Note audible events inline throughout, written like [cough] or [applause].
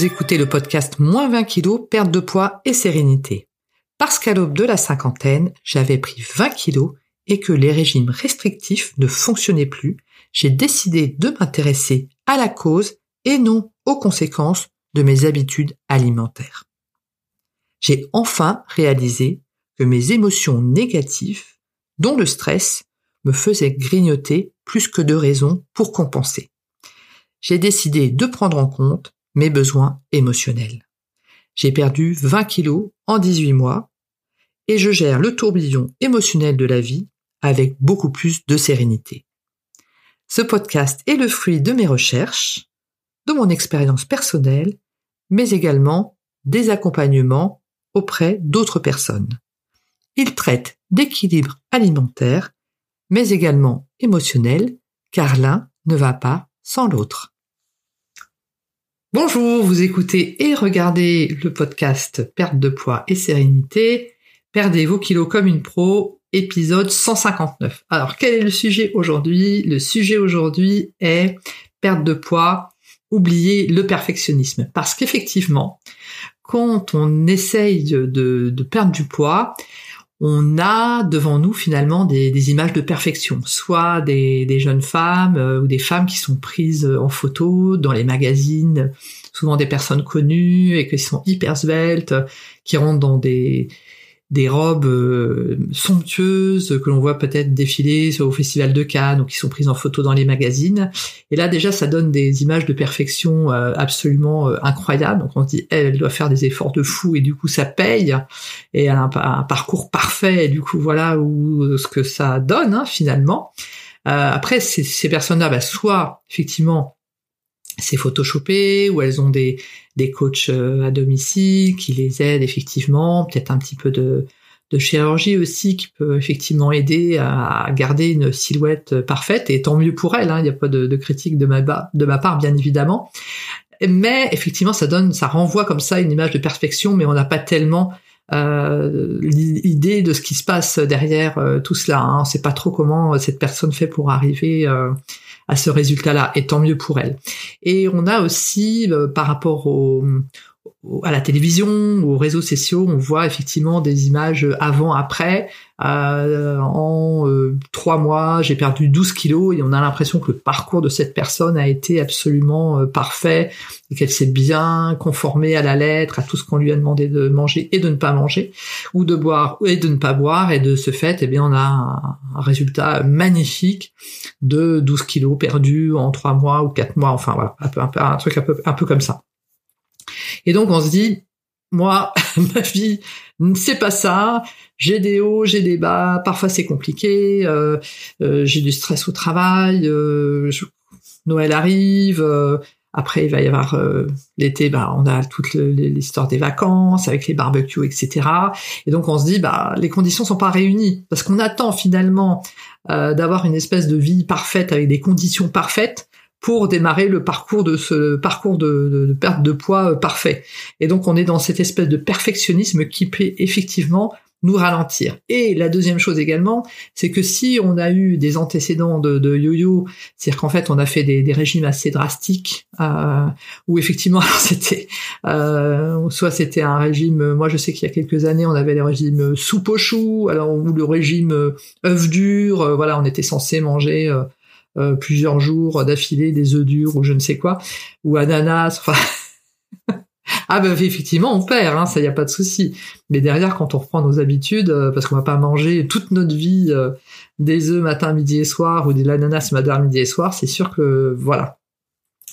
Écoutez le podcast Moins 20 kilos, perte de poids et sérénité. Parce qu'à l'aube de la cinquantaine, j'avais pris 20 kilos et que les régimes restrictifs ne fonctionnaient plus, j'ai décidé de m'intéresser à la cause et non aux conséquences de mes habitudes alimentaires. J'ai enfin réalisé que mes émotions négatives, dont le stress, me faisaient grignoter plus que de raisons pour compenser. J'ai décidé de prendre en compte mes besoins émotionnels. J'ai perdu 20 kilos en 18 mois et je gère le tourbillon émotionnel de la vie avec beaucoup plus de sérénité. Ce podcast est le fruit de mes recherches, de mon expérience personnelle, mais également des accompagnements auprès d'autres personnes. Il traite d'équilibre alimentaire, mais également émotionnel, car l'un ne va pas sans l'autre. Bonjour, vous écoutez et regardez le podcast Perte de poids et sérénité. Perdez vos kilos comme une pro, épisode 159. Alors, quel est le sujet aujourd'hui? Le sujet aujourd'hui est perte de poids, oublier le perfectionnisme. Parce qu'effectivement, quand on essaye de, perdre du poids, on a devant nous finalement des, images de perfection, soit des, jeunes femmes euh, ou des femmes qui sont prises en photo dans les magazines, souvent des personnes connues et qui sont hyper sveltes, qui rentrent dans des, des robes euh, somptueuses que l'on voit peut-être défiler au festival de Cannes ou qui sont prises en photo dans les magazines. Et là déjà ça donne des images de perfection euh, absolument euh, incroyables. Donc on se dit elle, doit faire des efforts de fou et du coup ça paye et elle a un, parcours parfait et du coup voilà où ce que ça donne hein, finalement. après ces, ces personnes-là, bah, soit effectivement c'est photoshopé ou elles ont des, des coachs euh, à domicile qui les aident effectivement, peut-être un petit peu de, de chirurgie aussi qui peut effectivement aider à garder une silhouette parfaite et tant mieux pour elles, hein, il n'y a pas de, de, critique de ma, de ma part bien évidemment. Mais effectivement ça donne, ça renvoie comme ça une image de perfection, mais on n'a pas tellement euh, l'idée de ce qui se passe derrière euh, tout cela. Hein. On ne sait pas trop comment cette personne fait pour arriver euh, à ce résultat-là, et tant mieux pour elle. Et on a aussi, euh, par rapport au, à la télévision aux réseaux sociaux, on voit effectivement des images avant-après. Euh, en euh, trois mois, j'ai perdu 12 kilos et on a l'impression que le parcours de cette personne a été absolument euh, parfait et qu'elle s'est bien conformée à la lettre, à tout ce qu'on lui a demandé de manger et de ne pas manger, ou de boire et de ne pas boire. Et de ce fait, eh bien, on a un, résultat magnifique de 12 kilos perdus en trois mois ou quatre mois. Enfin voilà, un, peu, un, un truc un peu, un peu comme ça. Et donc on se dit, moi, [laughs] ma vie, c'est pas ça. J'ai des hauts, j'ai des bas. Parfois c'est compliqué. Euh, euh, j'ai du stress au travail. Euh, Noël arrive. après, il va y avoir l'été. Bah, on a toute l'histoire des vacances avec les barbecues, etc. Et donc on se dit, bah, les conditions sont pas réunies parce qu'on attend finalement d'avoir une espèce de vie parfaite avec des conditions parfaites pour démarrer le parcours de ce parcours de, perte de poids euh, parfait. Et donc on est dans cette espèce de perfectionnisme qui peut effectivement nous ralentir. Et la deuxième chose également, c'est que si on a eu des antécédents de, yo-yo, c'est-à-dire qu'en fait on a fait des, régimes assez drastiques, euh, où effectivement [laughs] c'était euh, soit c'était un régime, moi je sais qu'il y a quelques années on avait les régimes soupe aux choux, alors ou le régime œuf dur, euh, voilà on était censé manger euh, euh, plusieurs jours d'affilée des œufs durs ou je ne sais quoi, ou ananas, enfin... [laughs] ah ben effectivement on perd, hein, ça y a pas de souci. Mais derrière quand on reprend nos habitudes, euh, parce qu'on va pas manger toute notre vie euh, des œufs matin, midi et soir ou de l'ananas matin, midi et soir, c'est sûr que voilà,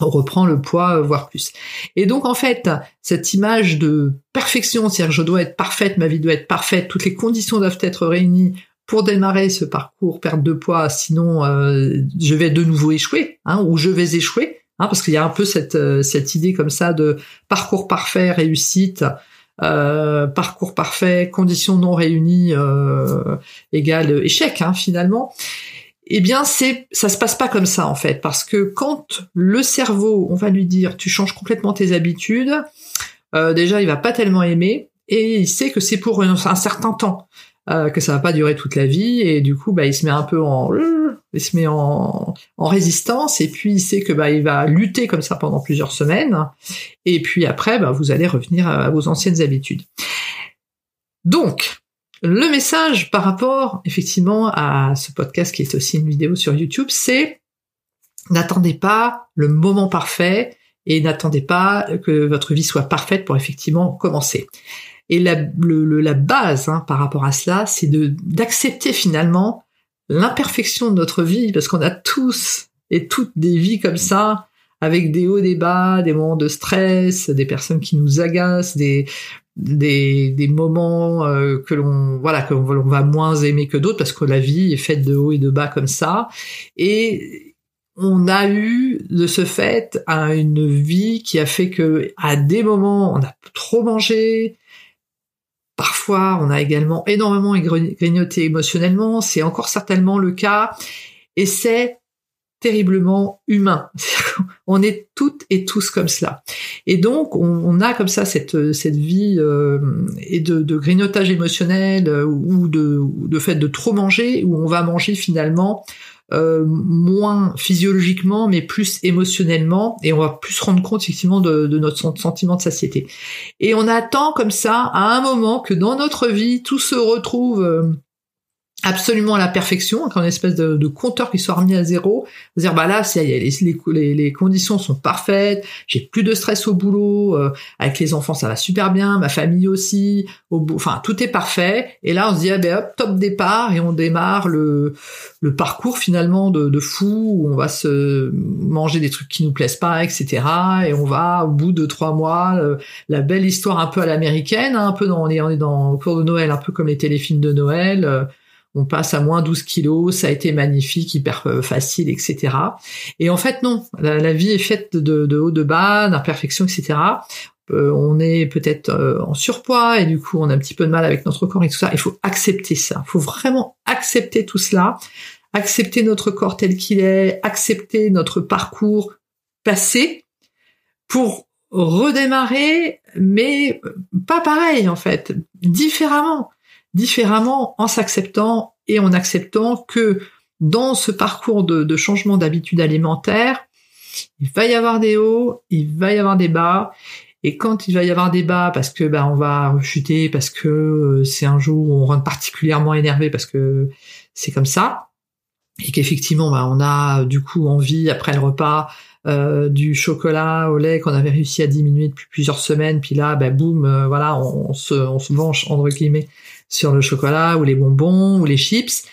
on reprend le poids, voire plus. Et donc en fait, cette image de perfection, c'est-à-dire je dois être parfaite, ma vie doit être parfaite, toutes les conditions doivent être réunies pour démarrer ce parcours perte de poids, sinon euh, je vais de nouveau échouer, hein, ou je vais échouer, hein, parce qu'il y a un peu cette, euh, cette idée comme ça de parcours parfait, réussite, euh, parcours parfait, conditions non réunies euh, égale échec hein, finalement. Eh bien, c'est ça se passe pas comme ça en fait, parce que quand le cerveau, on va lui dire, tu changes complètement tes habitudes, déjà il va pas tellement aimer et il sait que c'est pour un certain temps. Euh, que ça va pas durer toute la vie et du coup bah il se met un peu en il se met en, résistance et puis il sait que bah il va lutter comme ça pendant plusieurs semaines et puis après bah, vous allez revenir à vos anciennes habitudes. Donc le message par rapport effectivement à ce podcast qui est aussi une vidéo sur YouTube, c'est n'attendez pas le moment parfait et n'attendez pas que votre vie soit parfaite pour effectivement commencer. Et la, la base hein, par rapport à cela, c'est d'accepter finalement l'imperfection de notre vie, parce qu'on a tous et toutes des vies comme ça, avec des hauts, des bas, des moments de stress, des personnes qui nous agacent, des des, des moments euh, que l'on voilà que l'on va moins aimer que d'autres parce que la vie est faite de hauts et de bas comme ça. Et on a eu de ce fait une vie qui a fait que à des moments on a trop mangé parfois on a également énormément grignoté émotionnellement c'est encore certainement le cas et c'est terriblement humain. [laughs] on est toutes et tous comme cela. Et donc, on, a comme ça cette, cette vie euh, et de, grignotage émotionnel euh, ou de, de fait de trop manger, où on va manger finalement euh, moins physiologiquement, mais plus émotionnellement, et on va plus se rendre compte effectivement de, de, notre sentiment de satiété. Et on attend comme ça à un moment que dans notre vie, tout se retrouve euh, absolument à la perfection, une espèce de, de, compteur qui soit remis à zéro, dire bah là c'est les, les, les, conditions sont parfaites, j'ai plus de stress au boulot, euh, avec les enfants ça va super bien, ma famille aussi, au enfin tout est parfait, et là on se dit ah ben hop top départ et on démarre le le parcours finalement de, de fou où on va se manger des trucs qui nous plaisent pas, etc. Et on va au bout de trois mois euh, la belle histoire un peu à l'américaine, hein, un peu dans on est on est dans au cours de Noël, un peu comme les téléfilms de Noël. Euh, on passe à moins 12 kilos, ça a été magnifique, hyper euh, facile, etc. Et en fait, non, la, vie est faite de, de haut, de bas, d'imperfections, etc. Euh, on est peut-être euh, en surpoids et du coup on a un petit peu de mal avec notre corps et tout ça. Il faut accepter ça. Il faut vraiment accepter tout cela, accepter notre corps tel qu'il est, accepter notre parcours passé pour redémarrer, mais pas pareil en fait, différemment différemment en s'acceptant et en acceptant que dans ce parcours de, changement d'habitude alimentaire, il va y avoir des hauts, il va y avoir des bas, et quand il va y avoir des bas, parce que ben on va rechuter, parce que euh, c'est un jour où on rentre particulièrement énervé, parce que c'est comme ça, et qu'effectivement ben, on a du coup envie après le repas euh, du chocolat au lait qu'on avait réussi à diminuer depuis plusieurs semaines, puis là ben boum, euh, voilà, on, se on se venge entre guillemets sur le chocolat ou les bonbons ou les chips,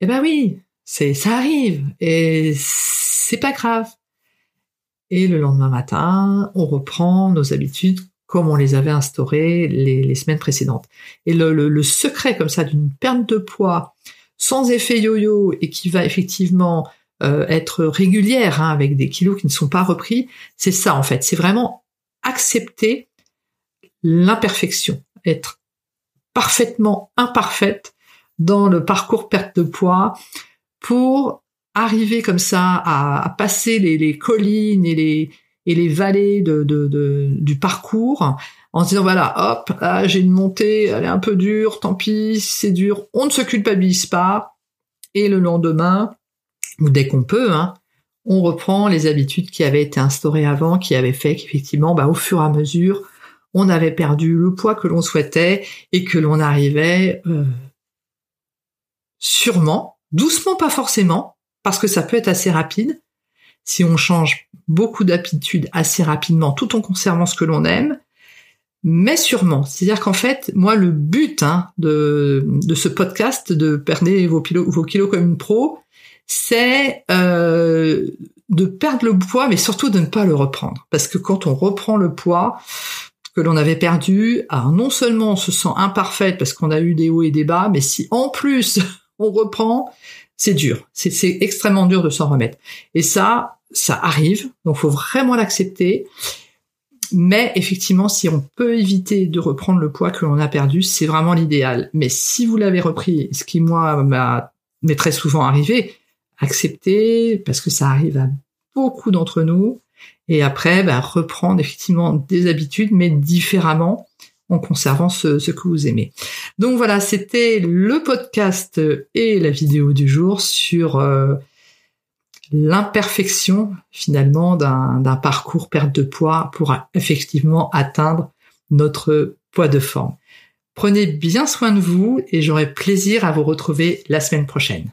eh ben oui, c'est ça arrive et c'est pas grave. Et le lendemain matin, on reprend nos habitudes comme on les avait instaurées les, semaines précédentes. Et le, secret comme ça d'une perte de poids sans effet yo-yo et qui va effectivement euh, être régulière hein, avec des kilos qui ne sont pas repris, c'est ça en fait. C'est vraiment accepter l'imperfection, être parfaitement imparfaite dans le parcours perte de poids pour arriver comme ça à, passer les, collines et les, et les vallées de, du parcours en se disant voilà hop j'ai une montée elle est un peu dure tant pis c'est dur on ne se culpabilise pas. Et le lendemain ou dès qu'on peut hein, on reprend les habitudes qui avaient été instaurées avant qui avaient fait qu'effectivement bah, au fur et à mesure on avait perdu le poids que l'on souhaitait et que l'on arrivait euh, sûrement, doucement pas forcément, parce que ça peut être assez rapide, si on change beaucoup d'habitudes assez rapidement tout en conservant ce que l'on aime, mais sûrement. C'est-à-dire qu'en fait, moi, le but hein, de, ce podcast, de perdre vos, vos kilos comme une pro, c'est euh, de perdre le poids, mais surtout de ne pas le reprendre. Parce que quand on reprend le poids, que l'on avait perdu, alors non seulement on se sent imparfaite parce qu'on a eu des hauts et des bas, mais si en plus [laughs] on reprend, c'est dur. C'est extrêmement dur de s'en remettre. Et ça, ça arrive, donc faut vraiment l'accepter. Mais effectivement, si on peut éviter de reprendre le poids que l'on a perdu, c'est vraiment l'idéal. Mais si vous l'avez repris, ce qui moi m'est très souvent arrivé, accepter, parce que ça arrive à beaucoup d'entre nous, et après, bah, reprendre effectivement des habitudes, mais différemment, en conservant ce, que vous aimez. Donc voilà, c'était le podcast et la vidéo du jour sur euh, l'imperfection finalement d'un parcours perte de poids pour effectivement atteindre notre poids de forme. Prenez bien soin de vous et j'aurai plaisir à vous retrouver la semaine prochaine.